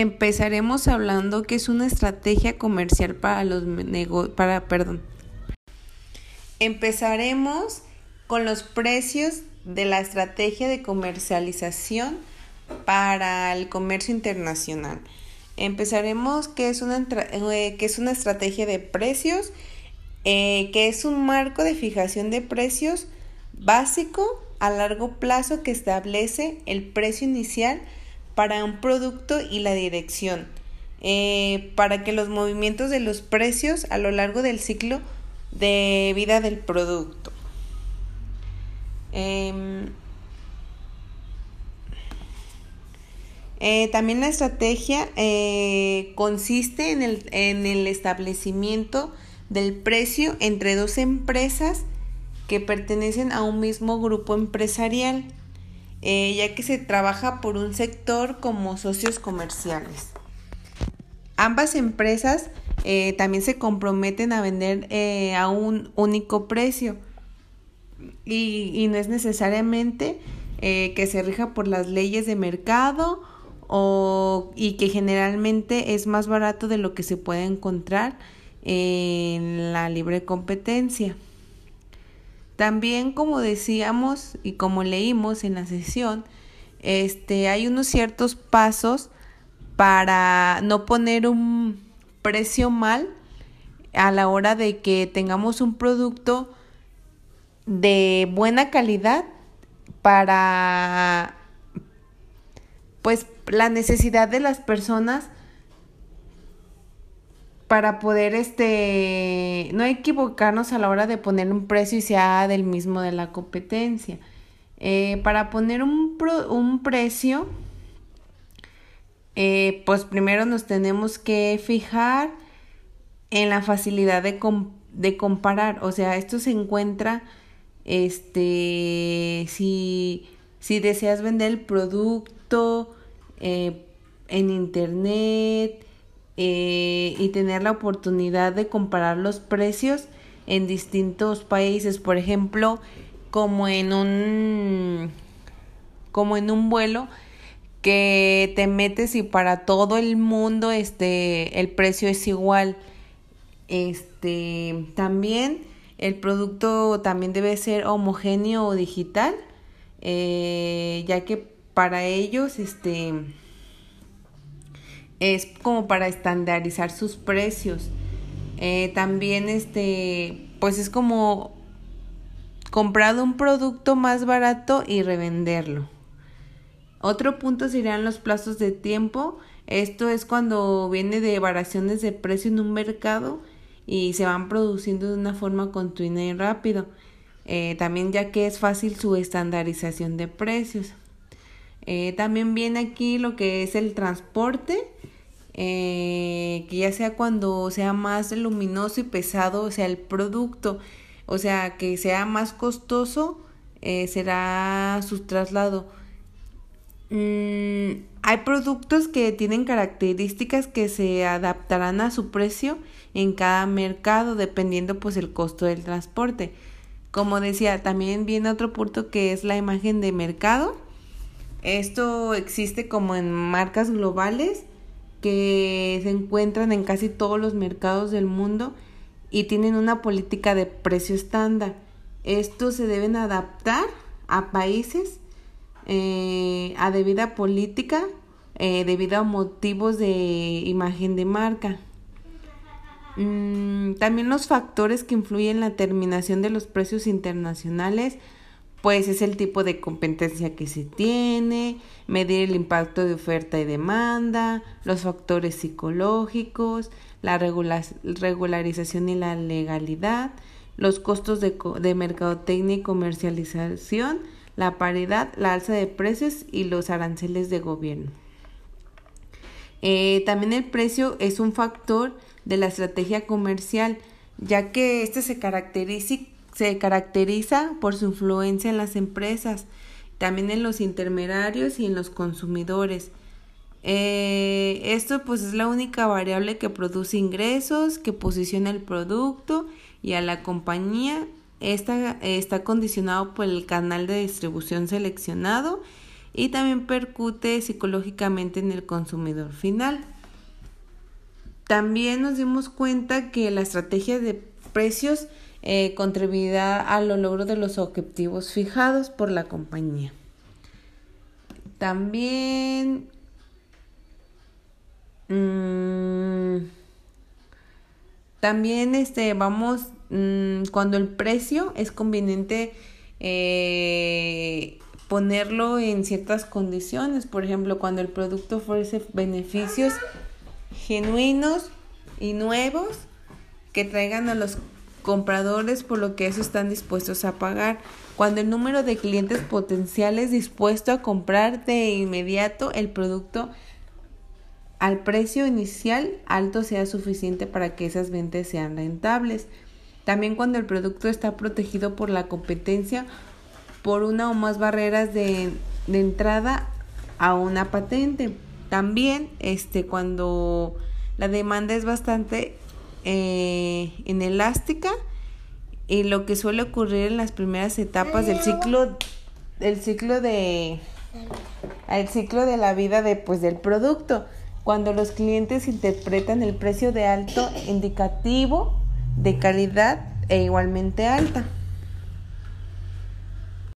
Empezaremos hablando que es una estrategia comercial para los negocios, para, perdón. Empezaremos con los precios de la estrategia de comercialización para el comercio internacional. Empezaremos que es una, eh, que es una estrategia de precios, eh, que es un marco de fijación de precios básico a largo plazo que establece el precio inicial para un producto y la dirección, eh, para que los movimientos de los precios a lo largo del ciclo de vida del producto. Em, eh, también la estrategia eh, consiste en el, en el establecimiento del precio entre dos empresas que pertenecen a un mismo grupo empresarial. Eh, ya que se trabaja por un sector como socios comerciales. Ambas empresas eh, también se comprometen a vender eh, a un único precio y, no es necesariamente que se rija por las leyes de mercado o, y que generalmente es más barato de lo que se puede encontrar en la libre competencia. También, como decíamos y como leímos en la sesión, este, hay unos ciertos pasos para no poner un precio mal a la hora de que tengamos un producto de buena calidad para pues la necesidad de las personas para poder este no equivocarnos a la hora de poner un precio y sea del mismo de la competencia. Eh, para poner un, un precio, eh, pues primero nos tenemos que fijar en la facilidad de, de comparar. O sea, esto se encuentra, este, si, si deseas vender el producto eh, en internet, eh, y tener la oportunidad de comparar los precios en distintos países, por ejemplo, como en un como en un vuelo que te metes y para todo el mundo este el precio es igual. Este también el producto también debe ser homogéneo o digital, eh, ya que para ellos este es como para estandarizar sus precios. Eh, también este, pues es como comprado un producto más barato y revenderlo. Otro punto serían los plazos de tiempo. Esto es cuando viene de variaciones de precio en un mercado y se van produciendo de una forma continua y rápido. Eh, también ya que es fácil su estandarización de precios. Eh, también viene aquí lo que es el transporte, eh, que ya sea cuando sea más luminoso y pesado, o sea, el producto, o sea, que sea más costoso, eh, será su traslado. Mm, hay productos que tienen características que se adaptarán a su precio en cada mercado dependiendo pues el costo del transporte. Como decía, también viene otro punto que es la imagen de mercado esto existe como en marcas globales que se encuentran en casi todos los mercados del mundo y tienen una política de precio estándar. Estos se deben adaptar a países eh, a debida política eh, debido a motivos de imagen de marca. Mm, también los factores que influyen en la terminación de los precios internacionales pues es el tipo de competencia que se tiene, medir el impacto de oferta y demanda, los factores psicológicos, la regularización y la legalidad, los costos de, de mercadotecnia y comercialización, la paridad, la alza de precios y los aranceles de gobierno. Eh, también el precio es un factor de la estrategia comercial, ya que este se caracteriza se caracteriza por su influencia en las empresas, también en los intermediarios y en los consumidores. Eh, esto pues es la única variable que produce ingresos, que posiciona el producto y a la compañía. Esta está condicionado por el canal de distribución seleccionado y también percute psicológicamente en el consumidor final. También nos dimos cuenta que la estrategia de precios eh, contribuirá a lo logro de los objetivos fijados por la compañía. También mm, también este vamos mm, cuando el precio es conveniente eh, ponerlo en ciertas condiciones, por ejemplo, cuando el producto ofrece beneficios genuinos y nuevos que traigan a los compradores por lo que eso están dispuestos a pagar. Cuando el número de clientes potenciales dispuesto a comprar de inmediato el producto al precio inicial alto sea suficiente para que esas ventas sean rentables. También cuando el producto está protegido por la competencia por una o más barreras de, entrada a una patente. También este, cuando la demanda es bastante eh, inelástica y lo que suele ocurrir en las primeras etapas del ciclo del ciclo de el ciclo de la vida de, pues, del producto. Cuando los clientes interpretan el precio de alto indicativo de calidad e igualmente alta